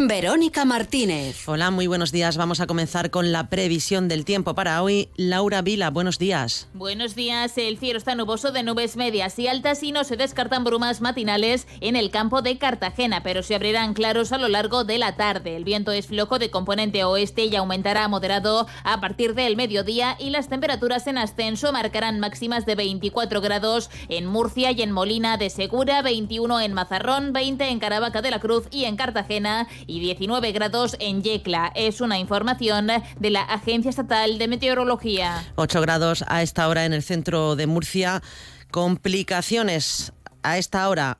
Verónica Martínez. Hola, muy buenos días. Vamos a comenzar con la previsión del tiempo para hoy. Laura Vila, buenos días. Buenos días. El cielo está nuboso de nubes medias y altas y no se descartan brumas matinales en el campo de Cartagena, pero se abrirán claros a lo largo de la tarde. El viento es flojo de componente oeste y aumentará moderado a partir del mediodía y las temperaturas en ascenso marcarán máximas de 24 grados en Murcia y en Molina de Segura, 21 en Mazarrón, 20 en Caravaca de la Cruz y en Cartagena y 19 grados en Yecla. Es una información de la Agencia Estatal de Meteorología. 8 grados a esta hora en el centro de Murcia. Complicaciones a esta hora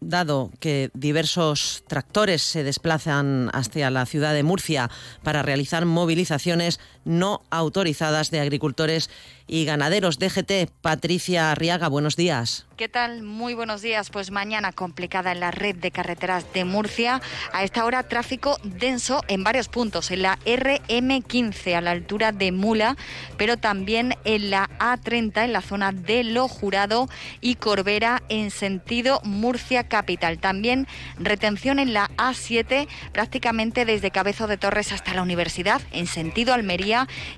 dado que diversos tractores se desplazan hacia la ciudad de Murcia para realizar movilizaciones no autorizadas de agricultores y ganaderos. DGT, Patricia Arriaga, buenos días. ¿Qué tal? Muy buenos días. Pues mañana complicada en la red de carreteras de Murcia. A esta hora tráfico denso en varios puntos. En la RM15 a la altura de Mula, pero también en la A30 en la zona de Lo Jurado y Corbera en sentido Murcia Capital. También retención en la A7 prácticamente desde Cabezo de Torres hasta la Universidad en sentido Almería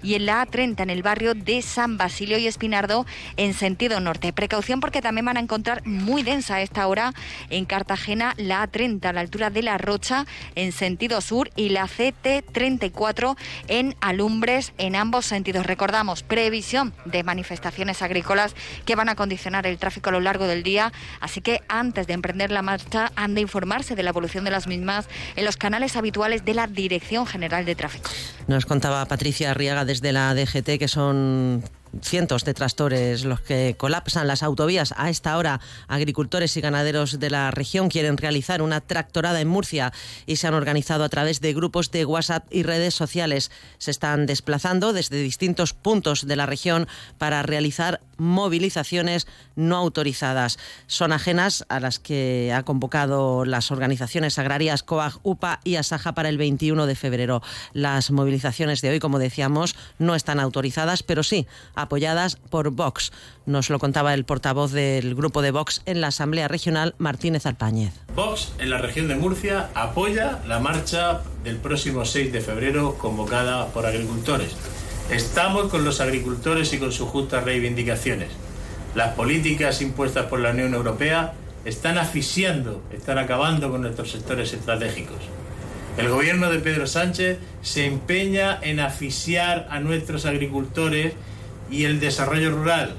y en la A30 en el barrio de San Basilio y Espinardo en sentido norte. Precaución porque también van a encontrar muy densa a esta hora en Cartagena la A30 a la altura de La Rocha en sentido sur y la CT34 en Alumbres en ambos sentidos. Recordamos, previsión de manifestaciones agrícolas que van a condicionar el tráfico a lo largo del día, así que antes de emprender la marcha han de informarse de la evolución de las mismas en los canales habituales de la Dirección General de Tráfico. Nos contaba Patricia Arriaga desde la DGT que son cientos de tractores los que colapsan las autovías. A esta hora, agricultores y ganaderos de la región quieren realizar una tractorada en Murcia y se han organizado a través de grupos de WhatsApp y redes sociales. Se están desplazando desde distintos puntos de la región para realizar movilizaciones no autorizadas. Son ajenas a las que ha convocado las organizaciones agrarias COAG, UPA y ASAJA para el 21 de febrero. Las movilizaciones de hoy, como decíamos, no están autorizadas, pero sí apoyadas por Vox. Nos lo contaba el portavoz del grupo de Vox en la Asamblea Regional, Martínez Alpáñez. Vox en la región de Murcia apoya la marcha del próximo 6 de febrero convocada por agricultores. Estamos con los agricultores y con sus justas reivindicaciones. Las políticas impuestas por la Unión Europea están asfixiando, están acabando con nuestros sectores estratégicos. El gobierno de Pedro Sánchez se empeña en asfixiar a nuestros agricultores y el desarrollo rural,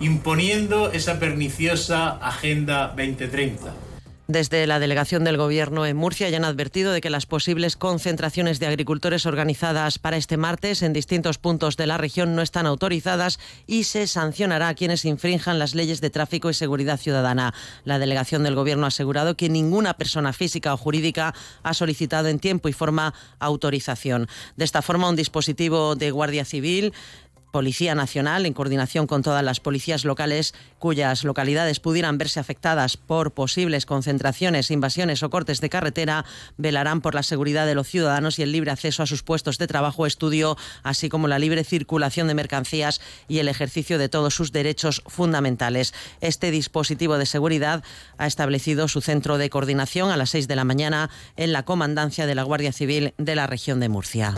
imponiendo esa perniciosa Agenda 2030. Desde la delegación del Gobierno en Murcia ya han advertido de que las posibles concentraciones de agricultores organizadas para este martes en distintos puntos de la región no están autorizadas y se sancionará a quienes infrinjan las leyes de tráfico y seguridad ciudadana. La delegación del Gobierno ha asegurado que ninguna persona física o jurídica ha solicitado en tiempo y forma autorización. De esta forma, un dispositivo de Guardia Civil Policía Nacional, en coordinación con todas las policías locales cuyas localidades pudieran verse afectadas por posibles concentraciones, invasiones o cortes de carretera, velarán por la seguridad de los ciudadanos y el libre acceso a sus puestos de trabajo estudio, así como la libre circulación de mercancías y el ejercicio de todos sus derechos fundamentales. Este dispositivo de seguridad ha establecido su centro de coordinación a las 6 de la mañana en la comandancia de la Guardia Civil de la región de Murcia.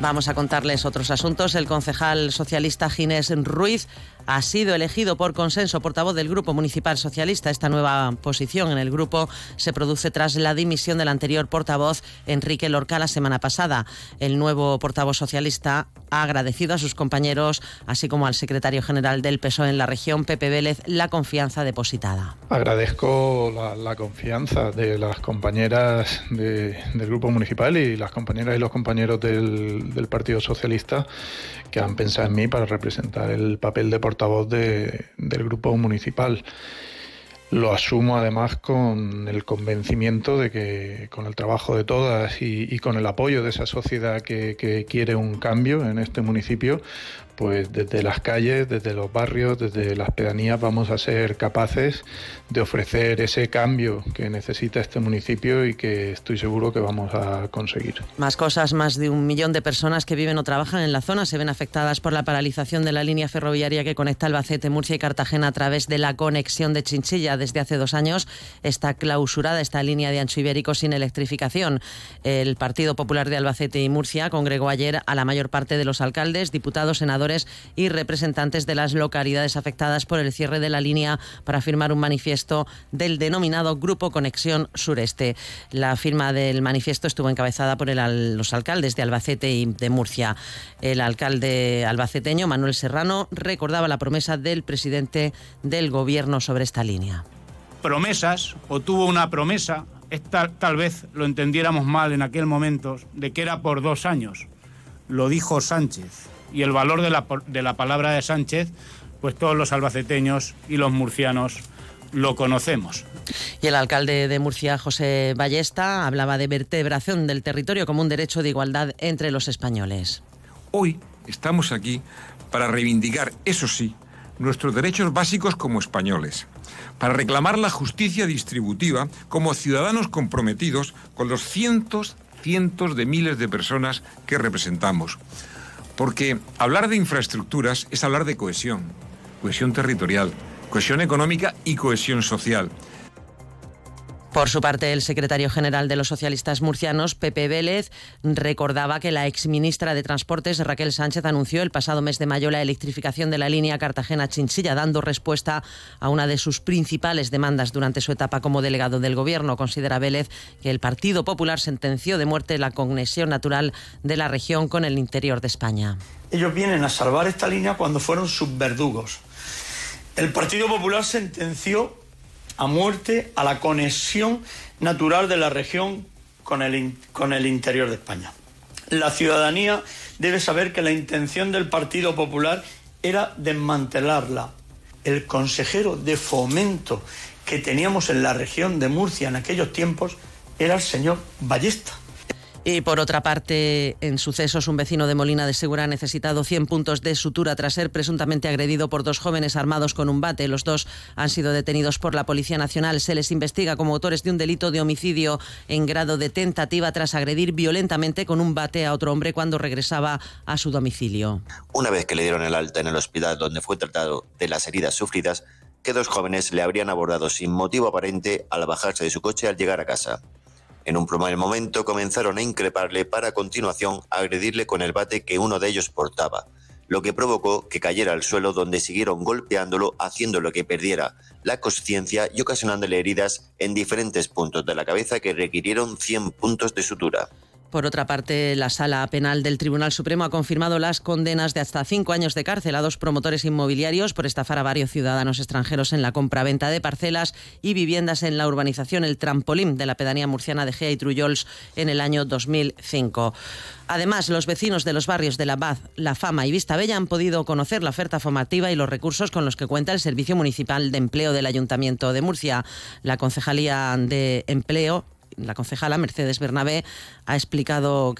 Vamos a contarles otros asuntos. El concejal socialista Ginés Ruiz ha sido elegido por consenso portavoz del Grupo Municipal Socialista. Esta nueva posición en el grupo se produce tras la dimisión del anterior portavoz Enrique Lorca la semana pasada. El nuevo portavoz socialista ha agradecido a sus compañeros, así como al secretario general del PSOE en la región, Pepe Vélez, la confianza depositada. Agradezco la, confianza de las compañeras del Grupo Municipal y las compañeras y los compañeros del del, Partido Socialista que han pensado en mí para representar el papel de portavoz del grupo municipal. Lo asumo además con el convencimiento de que con el trabajo de todas y, con el apoyo de esa sociedad que, quiere un cambio en este municipio, pues desde las calles, desde los barrios, desde las pedanías vamos a ser capaces de ofrecer ese cambio que necesita este municipio y que estoy seguro que vamos a conseguir. Más cosas, más de un millón de personas que viven o trabajan en la zona se ven afectadas por la paralización de la línea ferroviaria que conecta Albacete, Murcia y Cartagena a través de la conexión de Chinchilla. Desde hace dos años está clausurada esta línea de ancho ibérico sin electrificación. El Partido Popular de Albacete y Murcia congregó ayer a la mayor parte de los alcaldes, diputados, senadores y representantes de las localidades afectadas por el cierre de la línea para firmar un manifiesto del denominado Grupo Conexión Sureste. La firma del manifiesto estuvo encabezada por los alcaldes de Albacete y de Murcia. El alcalde albaceteño, Manuel Serrano, recordaba la promesa del presidente del gobierno sobre esta línea. Promesas, o tuvo una promesa, tal vez lo entendiéramos mal en aquel momento, de que era por dos años. Lo dijo Sánchez. Y el valor de la, de la palabra de Sánchez, pues todos los albaceteños y los murcianos lo conocemos. Y el alcalde de Murcia, José Ballesta, hablaba de vertebración del territorio como un derecho de igualdad entre los españoles. Hoy estamos aquí para reivindicar, eso sí, nuestros derechos básicos como españoles, para reclamar la justicia distributiva como ciudadanos comprometidos con los cientos, cientos de miles de personas que representamos. Porque hablar de infraestructuras es hablar de cohesión, cohesión territorial, cohesión económica y cohesión social. Por su parte, el secretario general de los socialistas murcianos, Pepe Vélez, recordaba que la exministra de Transportes, Raquel Sánchez, anunció el pasado mes de mayo la electrificación de la línea Cartagena-Chinchilla, dando respuesta a una de sus principales demandas durante su etapa como delegado del Gobierno. Considera Vélez que el Partido Popular sentenció de muerte la conexión natural de la región con el interior de España. Ellos vienen a salvar esta línea cuando fueron sus verdugos. El Partido Popular sentenció a muerte a la conexión natural de la región con el, con el interior de España. La ciudadanía debe saber que la intención del Partido Popular era desmantelarla. El consejero de fomento que teníamos en la región de Murcia en aquellos tiempos era el señor Ballesta. Y por otra parte, en sucesos, un vecino de Molina de Segura ha necesitado 100 puntos de sutura tras ser presuntamente agredido por dos jóvenes armados con un bate. Los dos han sido detenidos por la Policía Nacional. Se les investiga como autores de un delito de homicidio en grado de tentativa tras agredir violentamente con un bate a otro hombre cuando regresaba a su domicilio. Una vez que le dieron el alta en el hospital donde fue tratado de las heridas sufridas, que dos jóvenes le habrían abordado sin motivo aparente al bajarse de su coche al llegar a casa. En un primer momento comenzaron a increparle para a continuación agredirle con el bate que uno de ellos portaba, lo que provocó que cayera al suelo donde siguieron golpeándolo haciéndolo que perdiera la conciencia y ocasionándole heridas en diferentes puntos de la cabeza que requirieron 100 puntos de sutura. Por otra parte, la Sala Penal del Tribunal Supremo ha confirmado las condenas de hasta cinco años de cárcel a dos promotores inmobiliarios por estafar a varios ciudadanos extranjeros en la compra-venta de parcelas y viviendas en la urbanización El Trampolín de la pedanía murciana de Gea y Trullols en el año 2005. Además, los vecinos de los barrios de La Paz, La Fama y Vista Bella han podido conocer la oferta formativa y los recursos con los que cuenta el Servicio Municipal de Empleo del Ayuntamiento de Murcia. La Concejalía de Empleo la concejala Mercedes Bernabé ha explicado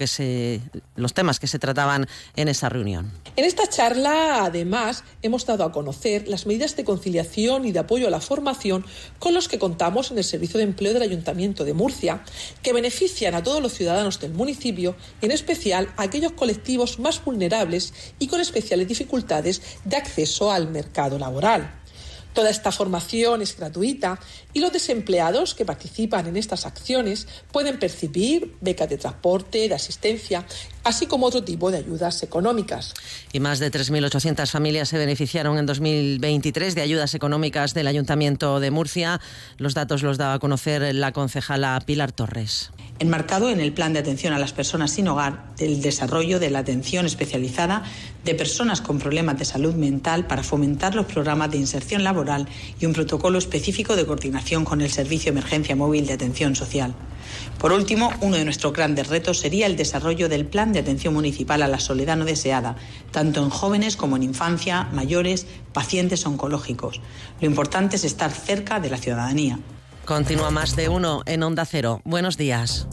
los temas que se trataban en esa reunión. En esta charla, además, hemos dado a conocer las medidas de conciliación y de apoyo a la formación con los que contamos en el Servicio de Empleo del Ayuntamiento de Murcia, que benefician a todos los ciudadanos del municipio, en especial a aquellos colectivos más vulnerables y con especiales dificultades de acceso al mercado laboral. Toda esta formación es gratuita y los desempleados que participan en estas acciones pueden percibir becas de transporte, de asistencia, así como otro tipo de ayudas económicas. Y más de 3.800 familias se beneficiaron en 2023 de ayudas económicas del Ayuntamiento de Murcia. Los datos los daba a conocer la concejala Pilar Torres. Enmarcado en el Plan de Atención a las Personas sin Hogar, el desarrollo de la atención especializada de personas con problemas de salud mental para fomentar los programas de inserción laboral y un protocolo específico de coordinación con el Servicio Emergencia Móvil de Atención Social. Por último, uno de nuestros grandes retos sería el desarrollo del plan de atención municipal a la soledad no deseada, tanto en jóvenes como en infancia, mayores, pacientes oncológicos. Lo importante es estar cerca de la ciudadanía. Continúa más de uno en Onda Cero. Buenos días.